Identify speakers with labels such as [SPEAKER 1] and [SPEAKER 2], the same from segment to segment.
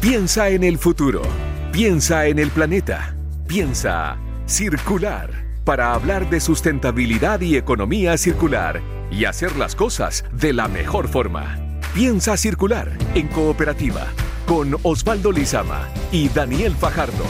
[SPEAKER 1] Piensa en el futuro. Piensa en el planeta. Piensa circular para hablar de sustentabilidad y economía circular y hacer las cosas de la mejor forma. Piensa circular en cooperativa con Osvaldo Lizama y Daniel Fajardo.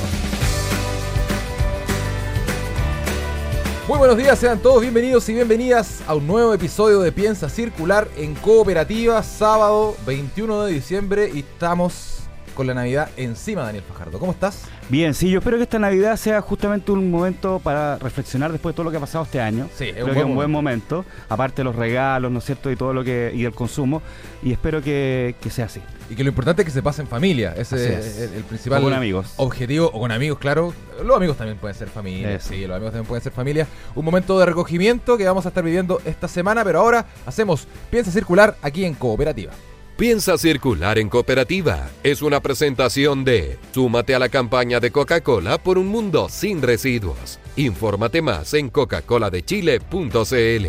[SPEAKER 2] Muy buenos días, sean todos bienvenidos y bienvenidas a un nuevo episodio de Piensa Circular en Cooperativa, sábado 21 de diciembre y estamos con la Navidad encima, Daniel Fajardo. ¿Cómo estás?
[SPEAKER 3] Bien, sí, yo espero que esta Navidad sea justamente un momento para reflexionar después de todo lo que ha pasado este año.
[SPEAKER 2] Sí,
[SPEAKER 3] es un, buen, un buen momento, aparte de los regalos, ¿no es cierto? Y todo lo que y el consumo, y espero que, sea así.
[SPEAKER 2] Y que lo importante es que se pase en familia, ese es el, principal
[SPEAKER 3] con amigos.
[SPEAKER 2] objetivo, o con amigos, claro. Los amigos también pueden ser familia, sí, los amigos también pueden ser familia. Un momento de recogimiento que vamos a estar viviendo esta semana, pero ahora hacemos Piensa Circular aquí en Cooperativa.
[SPEAKER 1] Piensa circular en cooperativa. Es una presentación de Súmate a la campaña de Coca-Cola por un mundo sin residuos. Infórmate más en coca-coladechile.cl.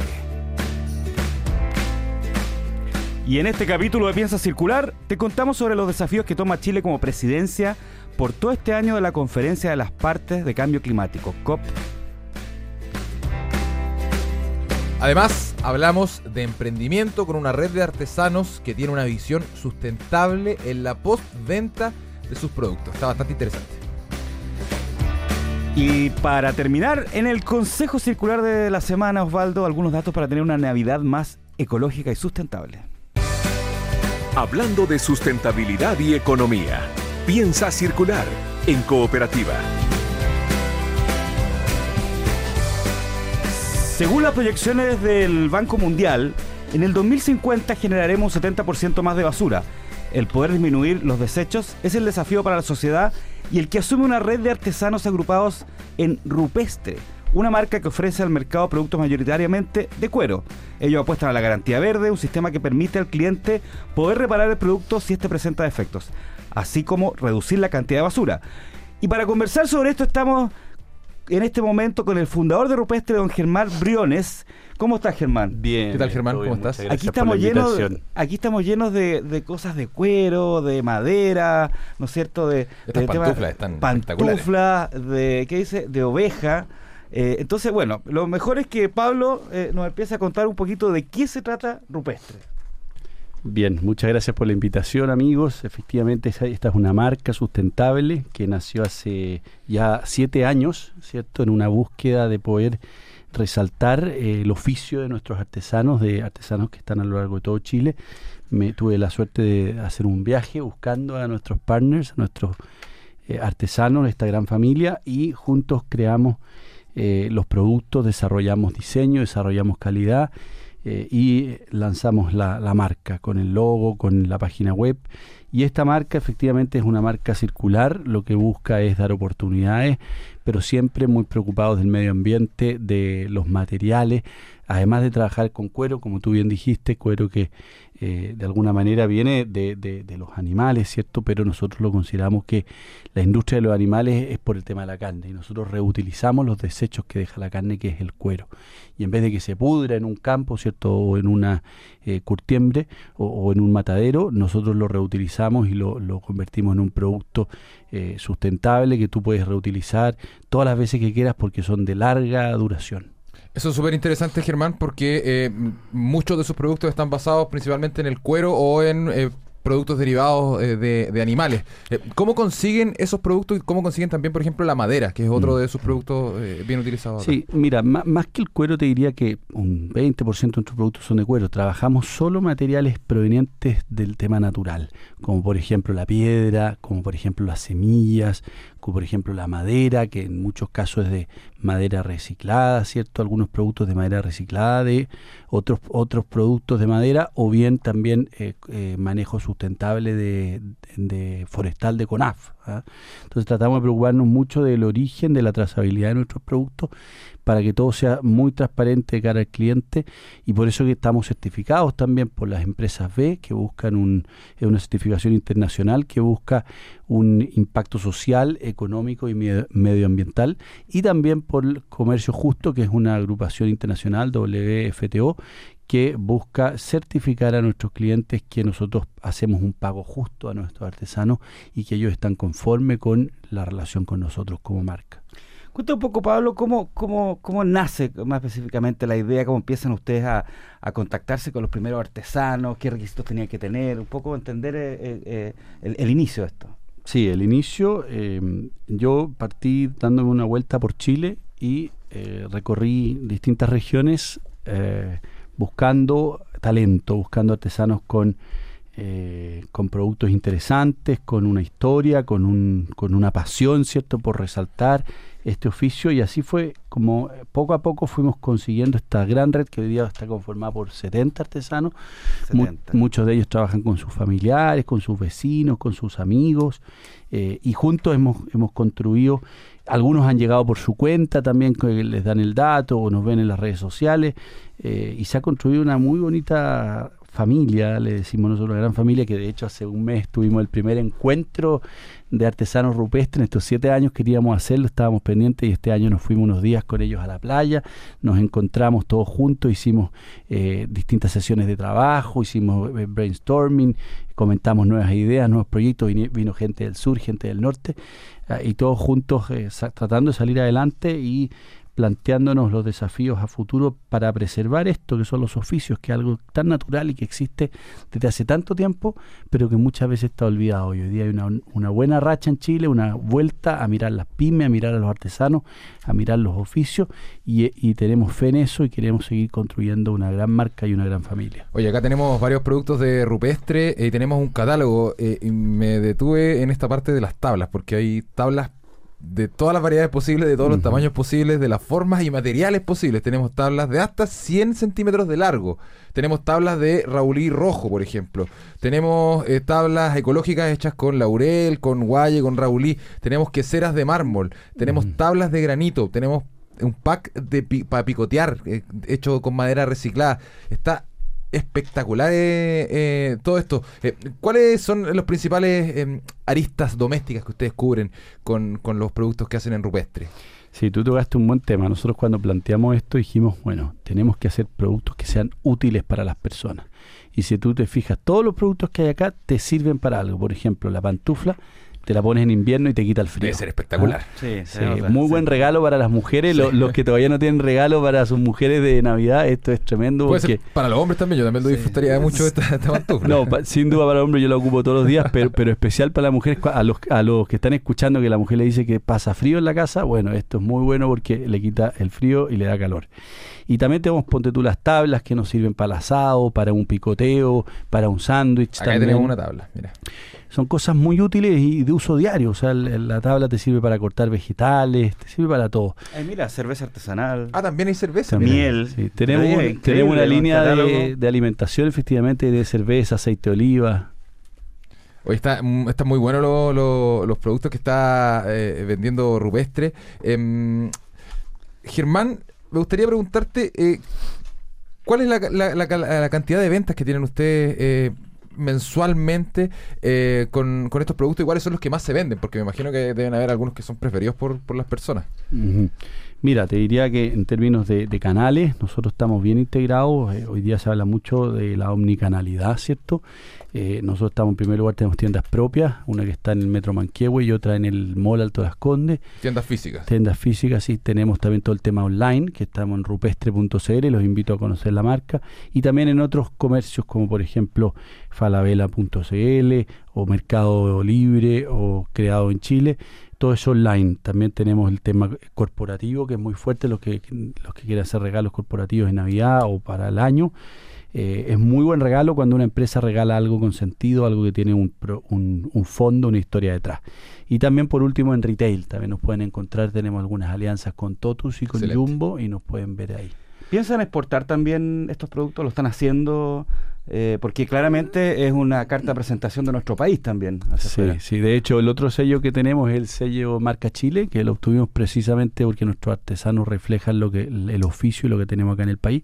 [SPEAKER 3] Y en este capítulo de Piensa Circular te contamos sobre los desafíos que toma Chile como presidencia por todo este año de la Conferencia de las Partes de Cambio Climático, COP
[SPEAKER 2] Además, hablamos de emprendimiento con una red de artesanos que tiene una visión sustentable en la postventa de sus productos. Está bastante interesante.
[SPEAKER 3] Y para terminar, en el Consejo Circular de la semana, Osvaldo, algunos datos para tener una Navidad más ecológica y sustentable.
[SPEAKER 1] Hablando de sustentabilidad y economía, piensa circular en cooperativa.
[SPEAKER 3] Según las proyecciones del Banco Mundial, en el 2050 generaremos un 70% más de basura. El poder disminuir los desechos es el desafío para la sociedad y el que asume una red de artesanos agrupados en Rupestre, una marca que ofrece al mercado productos mayoritariamente de cuero. Ellos apuestan a la garantía verde, un sistema que permite al cliente poder reparar el producto si este presenta defectos, así como reducir la cantidad de basura. Y para conversar sobre esto estamos en este momento con el fundador de Rupestre, don Germán Briones. ¿Cómo estás, Germán?
[SPEAKER 2] Bien. ¿Qué tal, Germán? ¿Cómo estás?
[SPEAKER 3] Aquí estamos, llenos, aquí estamos llenos de, cosas de cuero, de madera, ¿no es cierto? De,
[SPEAKER 2] Estas pantuflas están
[SPEAKER 3] pantuflas, de, ¿qué dice? De oveja. Eh, entonces, bueno, lo mejor es que Pablo eh, nos empiece a contar un poquito de qué se trata Rupestre.
[SPEAKER 4] Bien, muchas gracias por la invitación amigos. Efectivamente, esta es una marca sustentable que nació hace ya siete años, ¿cierto? En una búsqueda de poder resaltar eh, el oficio de nuestros artesanos, de artesanos que están a lo largo de todo Chile. Me tuve la suerte de hacer un viaje buscando a nuestros partners, a nuestros eh, artesanos esta gran familia y juntos creamos eh, los productos, desarrollamos diseño, desarrollamos calidad eh, y lanzamos la, marca con el logo, con la página web. Y esta marca efectivamente es una marca circular, lo que busca es dar oportunidades, pero siempre muy preocupados del medio ambiente, de los materiales, además de trabajar con cuero, como tú bien dijiste, cuero que eh, de alguna manera viene de, de, los animales, ¿cierto? Pero nosotros lo consideramos que la industria de los animales es por el tema de la carne y nosotros reutilizamos los desechos que deja la carne, que es el cuero. Y en vez de que se pudra en un campo, ¿cierto? O en una eh, curtiembre o, en un matadero, nosotros lo reutilizamos y lo, convertimos en un producto eh, sustentable que tú puedes reutilizar todas las veces que quieras porque son de larga duración.
[SPEAKER 2] Eso es súper interesante, Germán, porque eh, muchos de sus productos están basados principalmente en el cuero o en eh, productos derivados eh, de, animales. ¿Cómo consiguen esos productos y cómo consiguen también, por ejemplo, la madera, que es otro mm. de sus productos bien utilizados?
[SPEAKER 4] Sí, mira, más, que el cuero te diría que un 20% de nuestros productos son de cuero. Trabajamos solo materiales provenientes del tema natural, como por ejemplo la piedra, como por ejemplo las semillas, por ejemplo la madera, que en muchos casos es de madera reciclada, ¿cierto? Algunos productos de madera reciclada, de otros, otros productos de madera, o bien también manejo sus sustentable de, forestal de CONAF. ¿Ah? Entonces tratamos de preocuparnos mucho del origen, de la trazabilidad de nuestros productos, para que todo sea muy transparente de cara al cliente y por eso que estamos certificados también por las empresas B que buscan un, una certificación internacional que busca un impacto social, económico y medioambiental y también por el Comercio Justo que es una agrupación internacional WFTO que busca certificar a nuestros clientes que nosotros hacemos un pago justo a nuestros artesanos y que ellos están conformes con la relación con nosotros como marca.
[SPEAKER 3] Cuéntame un poco, Pablo, cómo, cómo, cómo nace más específicamente la idea, cómo empiezan ustedes a, contactarse con los primeros artesanos, qué requisitos tenían que tener, un poco entender eh, eh, eh, el, el, inicio de esto.
[SPEAKER 4] Sí, el inicio, yo partí dándome una vuelta por Chile y recorrí distintas regiones buscando talento, buscando artesanos con eh, con productos interesantes, con una historia, con, un, con una pasión, ¿cierto?, por resaltar este oficio y así fue como eh, poco a poco fuimos consiguiendo esta gran red que hoy día está conformada por 70 artesanos. muchos de ellos trabajan con sus familiares, con sus vecinos, con sus amigos eh, y juntos hemos, hemos construido, algunos han llegado por su cuenta también, que les dan el dato o nos ven en las redes sociales y se ha construido una muy bonita familia, le decimos nosotros una gran familia, que de hecho hace un mes tuvimos el primer encuentro de artesanos rupestres, en estos siete años queríamos hacerlo, estábamos pendientes y este año nos fuimos unos días con ellos a la playa, nos encontramos todos juntos, hicimos eh, distintas sesiones de trabajo, hicimos eh, brainstorming, comentamos nuevas ideas, nuevos proyectos, vino, gente del sur, gente del norte, eh, y todos juntos tratando de salir adelante y planteándonos los desafíos a futuro para preservar esto que son los oficios, que es algo tan natural y que existe desde hace tanto tiempo, pero que muchas veces está olvidado. Hoy día hay una, buena racha en Chile, una vuelta a mirar las pymes, a mirar a los artesanos, a mirar los oficios y, tenemos fe en eso y queremos seguir construyendo una gran marca y una gran familia.
[SPEAKER 2] Oye, acá tenemos varios productos de rupestre y tenemos un catálogo eh, me detuve en esta parte de las tablas, porque hay tablas de todas las variedades posibles, de todos los tamaños posibles, de las formas y materiales posibles. Tenemos tablas de hasta 100 centímetros de largo. Tenemos tablas de raulí rojo, por ejemplo. Tenemos eh, tablas ecológicas hechas con laurel, con guaye, con raulí. Tenemos queseras de mármol. Tenemos tablas de granito. Tenemos un pack de para picotear eh, hecho con madera reciclada. Está espectacular eh, eh, todo esto. Eh, ¿Cuáles son los principales em, aristas domésticas que ustedes cubren con, con, los productos que hacen en Rupestre?
[SPEAKER 4] Sí, tú tocaste un buen tema. Nosotros cuando planteamos esto dijimos, bueno, tenemos que hacer productos que sean útiles para las personas. Y si tú te fijas, todos los productos que hay acá te sirven para algo. Por ejemplo, la pantufla te la pones en invierno y te quita el frío.
[SPEAKER 2] Debe ser espectacular.
[SPEAKER 4] Ah, sí, muy buen regalo para las mujeres. Los, que todavía no tienen regalo para sus mujeres de Navidad, esto es tremendo.
[SPEAKER 2] Porque... para los hombres también, yo también lo disfrutaría mucho de esta, esta
[SPEAKER 4] No, sin duda para los hombres yo la ocupo todos los días, pero, pero especial para las mujeres, a los, a los que están escuchando que la mujer le dice que pasa frío en la casa, bueno, esto es muy bueno porque le quita el frío y le da calor. Y también tenemos, ponte tú, las tablas que nos sirven para el asado, para un picoteo, para un sándwich.
[SPEAKER 2] Acá tenemos una tabla, mira
[SPEAKER 4] son cosas muy útiles y de uso diario. O sea, la tabla te sirve para cortar vegetales, te sirve para todo.
[SPEAKER 3] mira, cerveza artesanal.
[SPEAKER 2] Ah, también hay cerveza.
[SPEAKER 3] Miel.
[SPEAKER 4] tenemos, tenemos una línea de, alimentación, efectivamente, de cerveza, aceite de oliva.
[SPEAKER 2] Hoy está, mm, está muy bueno los productos que está eh, vendiendo Rupestre. Em, Germán, me gustaría preguntarte, eh, ¿cuál es la, la, cantidad de ventas que tienen ustedes eh, mensualmente eh, con, estos productos y son los que más se venden? Porque me imagino que deben haber algunos que son preferidos por, por las personas.
[SPEAKER 4] Mira, te diría que en términos de, canales, nosotros estamos bien integrados. Eh, hoy día se habla mucho de la omnicanalidad, ¿cierto? Eh, nosotros estamos en primer lugar, tenemos tiendas propias, una que está en el Metro Manquehue y otra en el Mall Alto Las Condes.
[SPEAKER 2] Tiendas físicas.
[SPEAKER 4] Tiendas físicas, sí. Tenemos también todo el tema online, que estamos en rupestre.cl, los invito a conocer la marca. Y también en otros comercios como por ejemplo falabella.cl o Mercado Libre o Creado en Chile todo eso online. También tenemos el tema corporativo, que es muy fuerte, los que, los que quieren hacer regalos corporativos en Navidad o para el año. Eh, es muy buen regalo cuando una empresa regala algo con sentido, algo que tiene un, un, fondo, una historia detrás. Y también por último en retail, también nos pueden encontrar, tenemos algunas alianzas con Totus y con Jumbo y nos pueden ver ahí.
[SPEAKER 3] ¿Piensan exportar también estos productos? ¿Lo están haciendo? Eh, porque claramente es una carta de presentación de nuestro país también.
[SPEAKER 4] Sí, sí, de hecho el otro sello que tenemos es el sello Marca Chile, que lo obtuvimos precisamente porque nuestros artesanos reflejan lo que el, oficio y lo que tenemos acá en el país.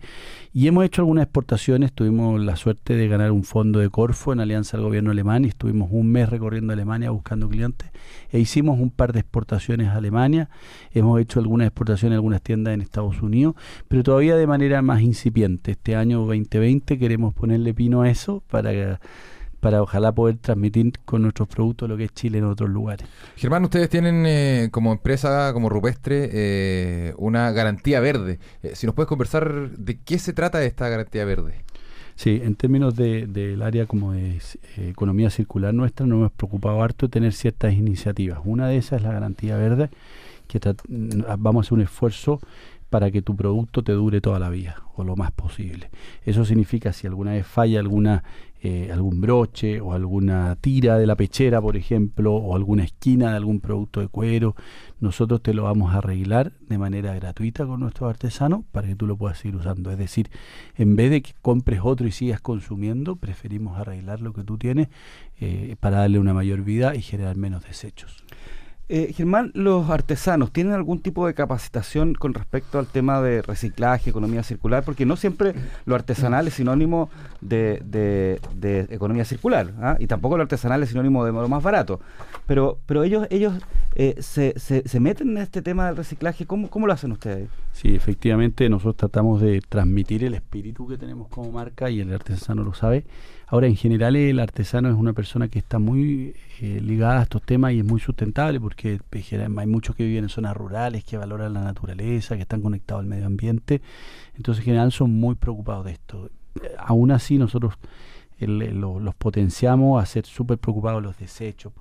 [SPEAKER 4] Y hemos hecho algunas exportaciones, tuvimos la suerte de ganar un fondo de Corfo en alianza al gobierno alemán y estuvimos un mes recorriendo Alemania buscando clientes e hicimos un par de exportaciones a Alemania, hemos hecho algunas exportaciones a algunas tiendas en Estados Unidos, pero todavía de manera más incipiente. Este año 2020 queremos ponerle pino a eso para, para ojalá poder transmitir con nuestros productos lo que es Chile en otros lugares.
[SPEAKER 2] Germán, ustedes tienen eh, como empresa, como Rupestre, eh, una garantía verde. Eh, si nos puedes conversar de qué se trata esta garantía verde.
[SPEAKER 4] Sí, en términos del de, área como de economía circular nuestra, nos hemos preocupado harto de tener ciertas iniciativas. Una de esas es la garantía verde, que vamos a hacer un esfuerzo para que tu producto te dure toda la vida o lo más posible. Eso significa si alguna vez falla alguna eh, algún broche o alguna tira de la pechera, por ejemplo, o alguna esquina de algún producto de cuero, nosotros te lo vamos a arreglar de manera gratuita con nuestros artesanos para que tú lo puedas seguir usando. Es decir, en vez de que compres otro y sigas consumiendo, preferimos arreglar lo que tú tienes eh, para darle una mayor vida y generar menos desechos.
[SPEAKER 3] Eh, Germán, ¿los artesanos tienen algún tipo de capacitación con respecto al tema de reciclaje, economía circular? Porque no siempre lo artesanal es sinónimo de, economía circular, ¿ah? y tampoco lo artesanal es sinónimo de lo más barato. Pero, pero ellos, ellos eh, se, se, meten en este tema del reciclaje. ¿Cómo, ¿Cómo lo hacen ustedes?
[SPEAKER 4] Sí, efectivamente, nosotros tratamos de transmitir el espíritu que tenemos como marca y el artesano lo sabe Ahora, en general, el artesano es una persona que está muy eh, ligada a estos temas y es muy sustentable porque hay muchos que viven en zonas rurales, que valoran la naturaleza, que están conectados al medio ambiente. Entonces, en general, son muy preocupados de esto. Eh, aún así, nosotros los potenciamos a ser súper preocupados los desechos,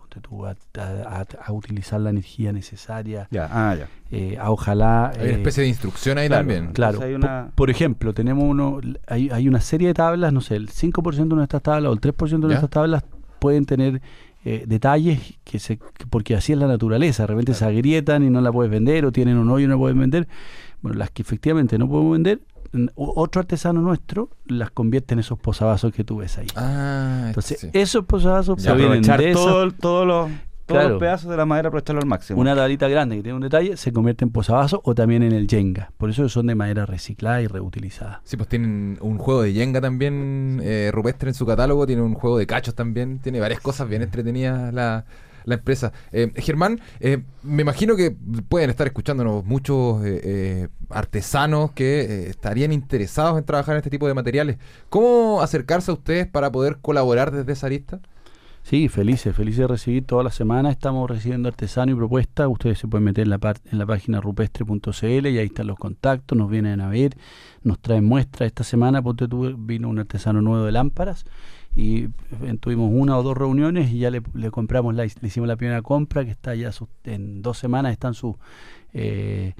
[SPEAKER 4] a, utilizar la energía necesaria,
[SPEAKER 3] ah,
[SPEAKER 4] eh, a ojalá...
[SPEAKER 2] Hay una eh, especie de instrucción ahí también.
[SPEAKER 4] Claro, por, ejemplo, tenemos uno, hay, hay una serie de tablas, no sé, el 5% de nuestras tablas o el 3% de nuestras tablas pueden tener eh, detalles que se porque así es la naturaleza, de repente se agrietan y no la puedes vender o tienen un hoyo y no la puedes vender. Bueno, las que efectivamente no podemos vender, otro artesano nuestro las convierte en esos posavasos que tú ves ahí.
[SPEAKER 3] Ah,
[SPEAKER 4] Entonces, esos posavasos
[SPEAKER 3] se aprovechar todo, todos los pedazos de la madera, aprovecharlo al máximo.
[SPEAKER 4] Una tablita grande que tiene un detalle se convierte en posavasos o también en el Jenga. Por eso son de madera reciclada y reutilizada.
[SPEAKER 2] Sí, pues tienen un juego de Jenga también eh, rupestre en su catálogo, tiene un juego de cachos también, tiene varias cosas bien entretenidas la, la empresa. Eh, Germán, eh, me imagino que pueden estar escuchándonos muchos eh, artesanos que estarían interesados en trabajar en este tipo de materiales. ¿Cómo acercarse a ustedes para poder colaborar desde esa lista?
[SPEAKER 4] Sí, felices, felices de recibir toda la semana. Estamos recibiendo artesanos y propuestas. Ustedes se pueden meter en la, en la página rupestre.cl y ahí están los contactos. Nos vienen a ver, nos traen muestras. Esta semana, porque vino un artesano nuevo de lámparas y tuvimos una o dos reuniones y ya le, compramos la, le hicimos la primera compra que está ya en dos semanas están sus eh,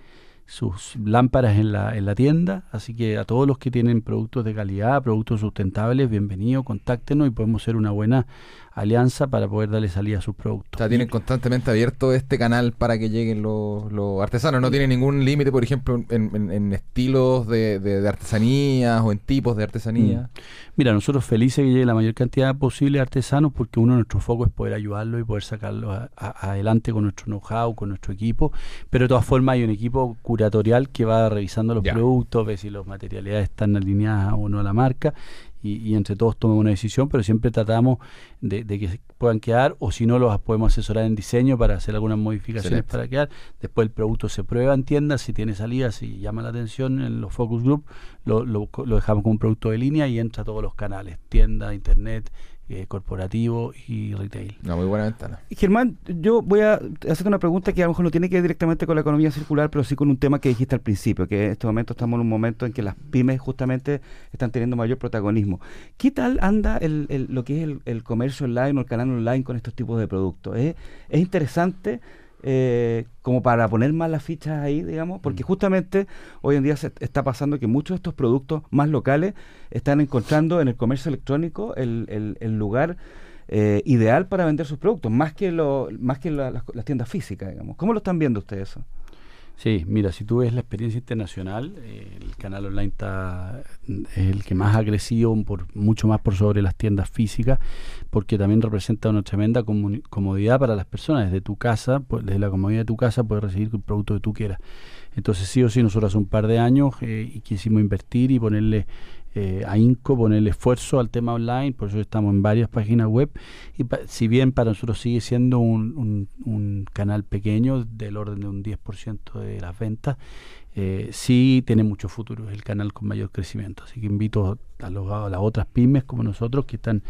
[SPEAKER 4] sus lámparas en la, en la tienda. Así que a todos los que tienen productos de calidad productos sustentables bienvenidos contáctenos y podemos ser una buena alianza para poder darle salida a sus productos.
[SPEAKER 2] O sea, tienen constantemente abierto este canal para que lleguen los, artesanos. No tienen ningún límite, por ejemplo, en, estilos de, de, artesanías o en tipos de artesanía. Mm.
[SPEAKER 4] Mira, nosotros felices que llegue la mayor cantidad posible de artesanos porque uno de nuestros focos es poder ayudarlos y poder sacarlos adelante con nuestro know-how, con nuestro equipo. Pero de todas formas hay un equipo curatorial que va revisando los productos, ve si las materialidades están alineadas o no a la marca y, entre todos tomamos una decisión, pero siempre tratamos de, que puedan quedar o si no los podemos asesorar en diseño para hacer algunas modificaciones para quedar. Después el producto se prueba en tiendas, si tiene salida, si llama la atención en los focus group, lo, lo, lo dejamos como un producto de línea y entra a todos los canales, tienda, internet, eh, corporativo y retail.
[SPEAKER 2] Una muy buena ventana.
[SPEAKER 3] Germán, yo voy a hacerte una pregunta que a lo mejor no tiene que ver directamente con la economía circular, pero sí con un tema que dijiste al principio, que en este momento estamos en un momento en que las pymes justamente están teniendo mayor protagonismo. ¿Qué tal anda el, lo que es el, comercio online o el canal online con estos tipos de productos? ¿Es interesante? Eh, como para poner más las fichas ahí, digamos, porque mm. justamente hoy en día se está pasando que muchos de estos productos más locales están encontrando en el comercio electrónico el, el, lugar eh, ideal para vender sus productos, más que lo, más que las tiendas físicas, digamos. ¿Cómo lo están viendo ustedes eso?
[SPEAKER 4] Sí, mira, si tú ves la experiencia internacional, el canal online está es el que más ha crecido, por, mucho más por sobre las tiendas físicas, porque también representa una tremenda comodidad para las personas. Desde tu casa, pues, desde la comodidad de tu casa, puedes recibir el producto que tú quieras. Entonces, sí o sí, nosotros hace un par de años eh, quisimos invertir y ponerle eh, a INCO ponerle esfuerzo al tema online, por eso estamos en varias páginas web. Y si bien para nosotros sigue siendo un, un, canal pequeño, del orden de un 10% de las ventas, eh, sí tiene mucho futuro, es el canal con mayor crecimiento. Así que invito a, los, a las otras pymes como nosotros que están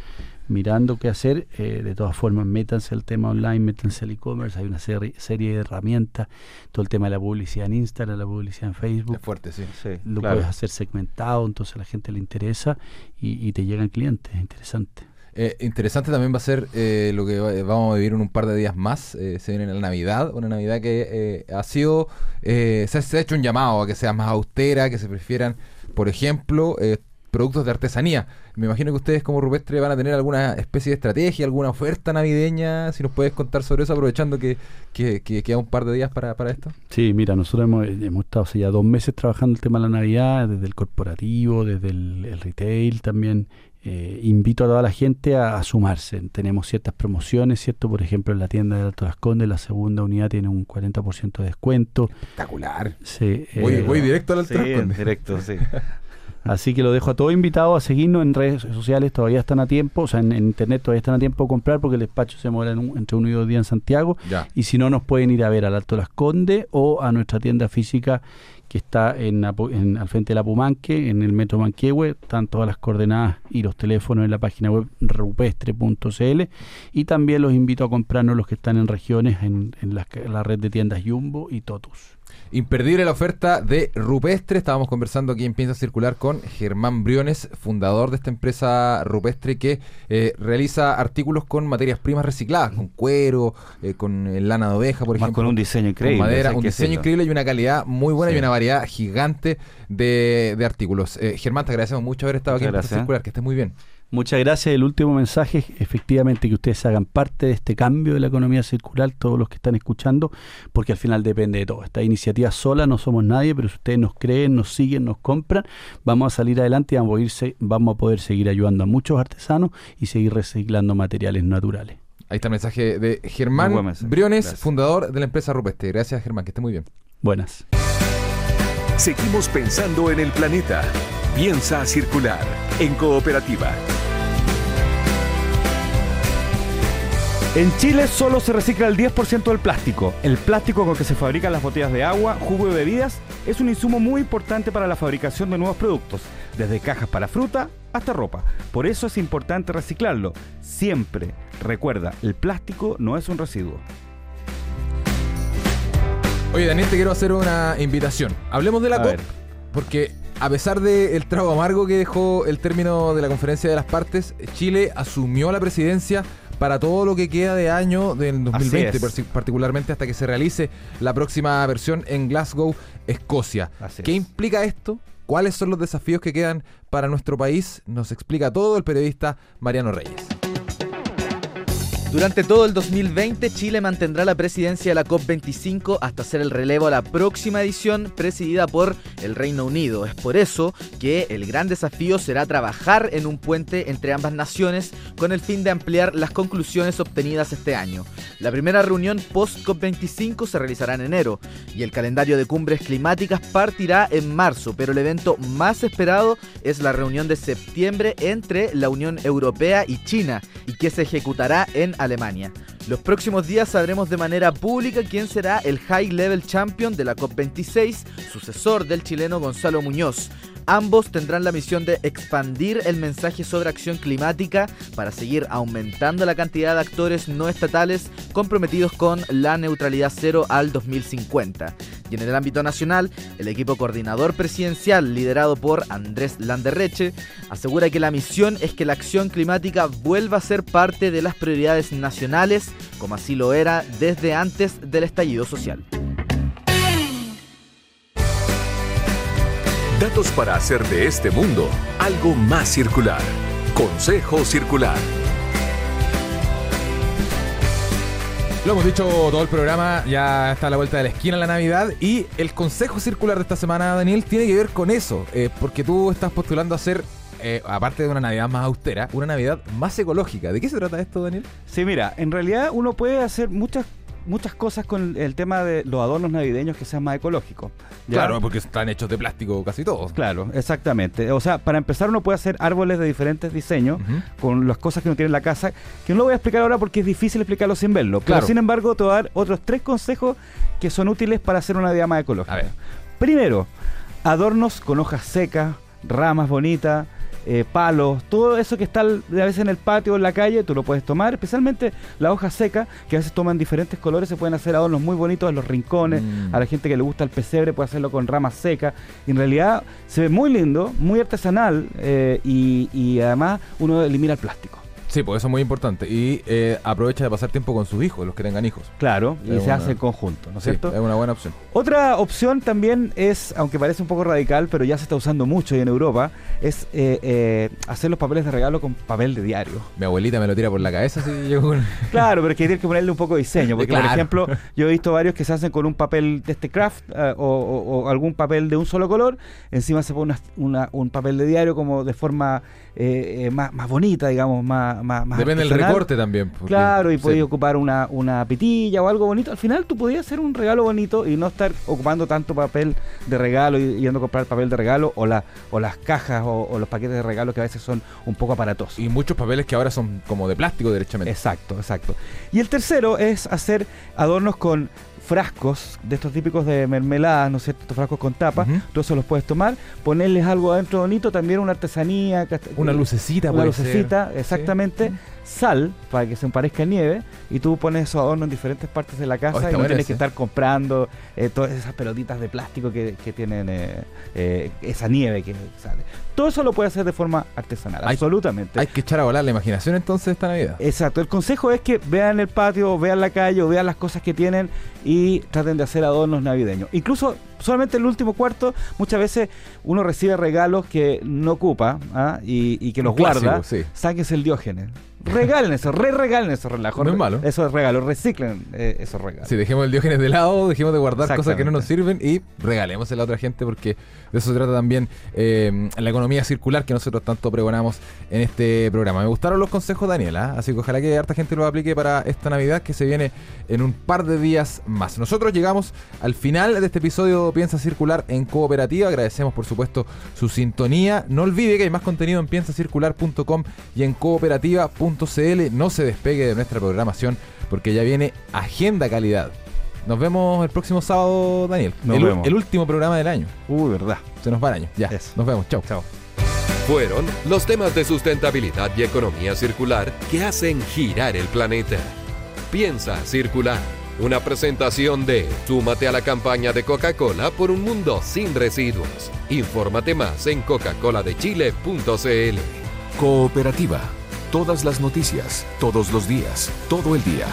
[SPEAKER 4] mirando qué hacer. Eh, de todas formas, métanse al tema online, métanse al e-commerce. Hay una serie, serie de herramientas. Todo el tema de la publicidad en Instagram, la publicidad en Facebook.
[SPEAKER 2] Es fuerte, sí.
[SPEAKER 4] Lo puedes hacer segmentado, entonces a la gente le interesa y, y te llegan clientes. interesante.
[SPEAKER 2] Eh, interesante también va a ser eh, lo que vamos a vivir en un par de días más. se viene la Navidad, una Navidad que ha sido, se, se, ha hecho un llamado a que sea más austera, que se prefieran, por ejemplo, productos de artesanía. Me imagino que ustedes como Rupestre van a tener alguna especie de estrategia, alguna oferta navideña. Si nos puedes contar sobre eso, aprovechando que, que, queda un par de días para, esto.
[SPEAKER 4] Sí, mira, nosotros hemos, estado hace ya dos meses trabajando el tema de la Navidad, desde el corporativo, desde el, retail también. Eh, invito a toda la gente a, sumarse. Tenemos ciertas promociones, ¿cierto? Por ejemplo, en la tienda de Alto Las Condes, la segunda unidad tiene un 40% de descuento.
[SPEAKER 2] Espectacular.
[SPEAKER 4] Sí,
[SPEAKER 2] voy, voy eh, directo al Alto
[SPEAKER 3] Las Condes. Directo, sí.
[SPEAKER 4] Así que lo dejo a todos invitados a seguirnos en redes sociales, todavía están a tiempo, o sea, en, internet todavía están a tiempo de comprar porque el despacho se mueve entre uno y dos días en Santiago. Y si no, nos pueden ir a ver al Alto Las Condes o a nuestra tienda física que está en, al frente de la Pumanque, en el metro Manquehue. Están todas las coordenadas y los teléfonos en la página web rupestre.cl. Y también los invito a comprarnos los que están en regiones en, la, la red de tiendas Jumbo y Totus.
[SPEAKER 2] Imperdible la oferta de Rupestre. Estábamos conversando aquí en Piensa Circular con Germán Briones, fundador de esta empresa Rupestre que eh, realiza artículos con materias primas recicladas, con cuero, eh, con lana de oveja, por ejemplo.
[SPEAKER 3] Con un diseño increíble.
[SPEAKER 2] madera, un diseño increíble y una calidad muy buena y una variedad gigante de, artículos. Eh, Germán, te agradecemos mucho haber estado aquí en Piensa Circular. Que estés muy bien.
[SPEAKER 4] Muchas gracias. El último mensaje efectivamente que ustedes hagan parte de este cambio de la economía circular, todos los que están escuchando, porque al final depende de todo. Esta iniciativa sola no somos nadie, pero si ustedes nos creen, nos siguen, nos compran, vamos a salir adelante y vamos a, irse, vamos a poder seguir ayudando a muchos artesanos y seguir reciclando materiales naturales.
[SPEAKER 2] Ahí está el mensaje de Germán Briones, fundador de la empresa Rupeste. Gracias Germán, que esté muy bien.
[SPEAKER 4] Buenas.
[SPEAKER 1] Seguimos pensando en el planeta. Piensa circular en cooperativa.
[SPEAKER 3] En Chile solo se recicla el 10% del plástico. El plástico con que se fabrican las botellas de agua, jugo y bebidas es un insumo muy importante para la fabricación de nuevos productos, desde cajas para fruta hasta ropa. Por eso es importante reciclarlo. Siempre. Recuerda, el plástico no es un residuo.
[SPEAKER 2] Oye, Daniel, te quiero hacer una invitación. Hablemos de la COP, porque a pesar del trago amargo que dejó el término de la conferencia de las partes, Chile asumió la presidencia para todo lo que queda de año del 2020, particularmente hasta que se realice la próxima versión en Glasgow, Escocia. ¿Qué implica esto? ¿Cuáles son los desafíos que quedan para nuestro país? Nos explica todo el periodista Mariano Reyes.
[SPEAKER 5] Durante todo el 2020, Chile mantendrá la presidencia de la COP25 hasta hacer el relevo a la próxima edición presidida por el Reino Unido. Es por eso que el gran desafío será trabajar en un puente entre ambas naciones con el fin de ampliar las conclusiones obtenidas este año. La primera reunión post-COP25 se realizará en enero y el calendario de cumbres climáticas partirá en marzo, pero el evento más esperado es la reunión de septiembre entre la Unión Europea y China y que se ejecutará en Alemania. Los próximos días sabremos de manera pública quién será el High Level Champion de la COP26, sucesor del chileno Gonzalo Muñoz. Ambos tendrán la misión de expandir el mensaje sobre acción climática para seguir aumentando la cantidad de actores no estatales comprometidos con la neutralidad cero al 2050. Y en el ámbito nacional, el equipo coordinador presidencial liderado por Andrés Landerreche asegura que la misión es que la acción climática vuelva a ser parte de las prioridades nacionales, como así lo era desde antes del estallido social.
[SPEAKER 1] Datos para hacer de este mundo algo más circular. Consejo Circular.
[SPEAKER 2] Lo hemos dicho todo el programa, ya está a la vuelta de la esquina la Navidad y el consejo circular de esta semana, Daniel, tiene que ver con eso, eh, porque tú estás postulando a hacer, eh, aparte de una Navidad más austera, una Navidad más ecológica. ¿De qué se trata esto, Daniel?
[SPEAKER 3] Sí, mira, en realidad uno puede hacer muchas muchas cosas con el tema de los adornos navideños que sean más ecológicos. ¿ya?
[SPEAKER 2] Claro, porque están hechos de plástico casi todos.
[SPEAKER 3] Claro, exactamente. O sea, para empezar uno puede hacer árboles de diferentes diseños con las cosas que uno tiene en la casa, que no lo voy a explicar ahora porque es difícil explicarlo sin verlo.
[SPEAKER 2] Claro.
[SPEAKER 3] Pero sin embargo, te voy a dar otros tres consejos que son útiles para hacer una vida más ecológica.
[SPEAKER 2] A ver.
[SPEAKER 3] Primero, adornos con hojas secas, ramas bonitas, eh, palos, todo eso que está a veces en el patio o en la calle, tú lo puedes tomar, especialmente la hoja seca, que a veces toman diferentes colores, se pueden hacer adornos muy bonitos en los rincones,
[SPEAKER 2] Mm.
[SPEAKER 3] a la gente que le gusta el pesebre puede hacerlo con ramas secas, y en realidad se ve muy lindo, muy artesanal, eh, y, y además uno elimina el plástico.
[SPEAKER 2] Sí, pues eso es muy importante. Y eh, aprovecha de pasar tiempo con sus hijos, los que tengan hijos.
[SPEAKER 3] Claro, y se hace en conjunto, ¿no es
[SPEAKER 2] Sí,
[SPEAKER 3] cierto?
[SPEAKER 2] es una buena opción.
[SPEAKER 3] Otra opción también es, aunque parece un poco radical, pero ya se está usando mucho y en Europa, es eh, eh, hacer los papeles de regalo con papel de diario.
[SPEAKER 2] Mi abuelita me lo tira por la cabeza si llego con...
[SPEAKER 3] Claro, pero es que tiene que ponerle un poco de diseño, porque
[SPEAKER 2] Claro.
[SPEAKER 3] por ejemplo, yo he visto varios que se hacen con un papel de este craft eh, o, o- o algún papel de un solo color, encima se pone una- una- un papel de diario como de forma eh, más, más bonita, digamos, más, más, más
[SPEAKER 2] Depende del recorte también. porque-
[SPEAKER 3] Claro, y
[SPEAKER 2] sí.
[SPEAKER 3] podías ocupar una, una pitilla o algo bonito. Al final tú podías hacer un regalo bonito y no estar ocupando tanto papel de regalo y yendo a comprar papel de regalo o, la, o las cajas o, o los paquetes de regalo que a veces son un poco aparatosos.
[SPEAKER 2] Y muchos papeles que ahora son como de plástico, derechamente.
[SPEAKER 3] Exacto, exacto. Y el tercero es hacer adornos con frascos de estos típicos de mermeladas, ¿no es cierto? Estos frascos con tapa. Tú eso los puedes tomar, ponerles algo adentro bonito, también una artesanía.
[SPEAKER 2] Una lucecita,
[SPEAKER 3] una
[SPEAKER 2] puede ser.
[SPEAKER 3] lucecita, exactamente.
[SPEAKER 2] Sí.
[SPEAKER 3] Sal para que se parezca nieve y tú pones esos adornos en diferentes partes de la
[SPEAKER 2] Oh,
[SPEAKER 3] casa y no
[SPEAKER 2] bueno
[SPEAKER 3] tienes
[SPEAKER 2] ese.
[SPEAKER 3] que estar comprando eh, todas esas pelotitas de plástico que, que tienen eh, eh, esa nieve que sale. Todo eso lo puedes hacer de forma artesanal,
[SPEAKER 2] Hay-
[SPEAKER 3] absolutamente.
[SPEAKER 2] Hay que echar a volar la imaginación entonces esta Navidad.
[SPEAKER 3] Exacto, el consejo es que vean el patio, vean la calle o vean las cosas que tienen y traten de hacer adornos navideños. Incluso solamente el último cuarto, muchas veces uno recibe regalos que no ocupa ¿ah? y, y que los
[SPEAKER 2] clásico,
[SPEAKER 3] guarda.
[SPEAKER 2] sí.
[SPEAKER 3] Sáquense el diógenes. Regalen eso, re regalen esos relajos.
[SPEAKER 2] No es malo.
[SPEAKER 3] Esos regalos, reciclen eh, esos regalos.
[SPEAKER 2] Si dejemos el diógenes de lado, dejemos de guardar cosas que no nos sirven y regalemos a la otra gente porque de eso se trata también eh, la economía circular que nosotros tanto pregonamos en este programa. Me gustaron los consejos, Daniela, así que ojalá que harta gente los aplique para esta Navidad que se viene en un par de días más. Nosotros llegamos al final de este episodio Piensa Circular en Cooperativa. Agradecemos por supuesto su sintonía. No olvide que hay más contenido en piensacircular.com y en No se despegue de nuestra programación porque ya viene Agenda Calidad. Nos vemos el próximo sábado, Daniel.
[SPEAKER 3] Nos
[SPEAKER 2] el,
[SPEAKER 3] vemos.
[SPEAKER 2] el último programa del año.
[SPEAKER 3] Uy, verdad.
[SPEAKER 2] Se nos va el año. Ya.
[SPEAKER 3] Eso.
[SPEAKER 2] Nos vemos. Chau.
[SPEAKER 3] Chao.
[SPEAKER 1] Fueron los temas de sustentabilidad y economía circular que hacen girar el planeta. Piensa circular. Una presentación de Súmate a la campaña de Coca-Cola por un mundo sin residuos. Infórmate más en coca-coladechile.cl. Cooperativa. Todas las noticias, todos los días, todo el día.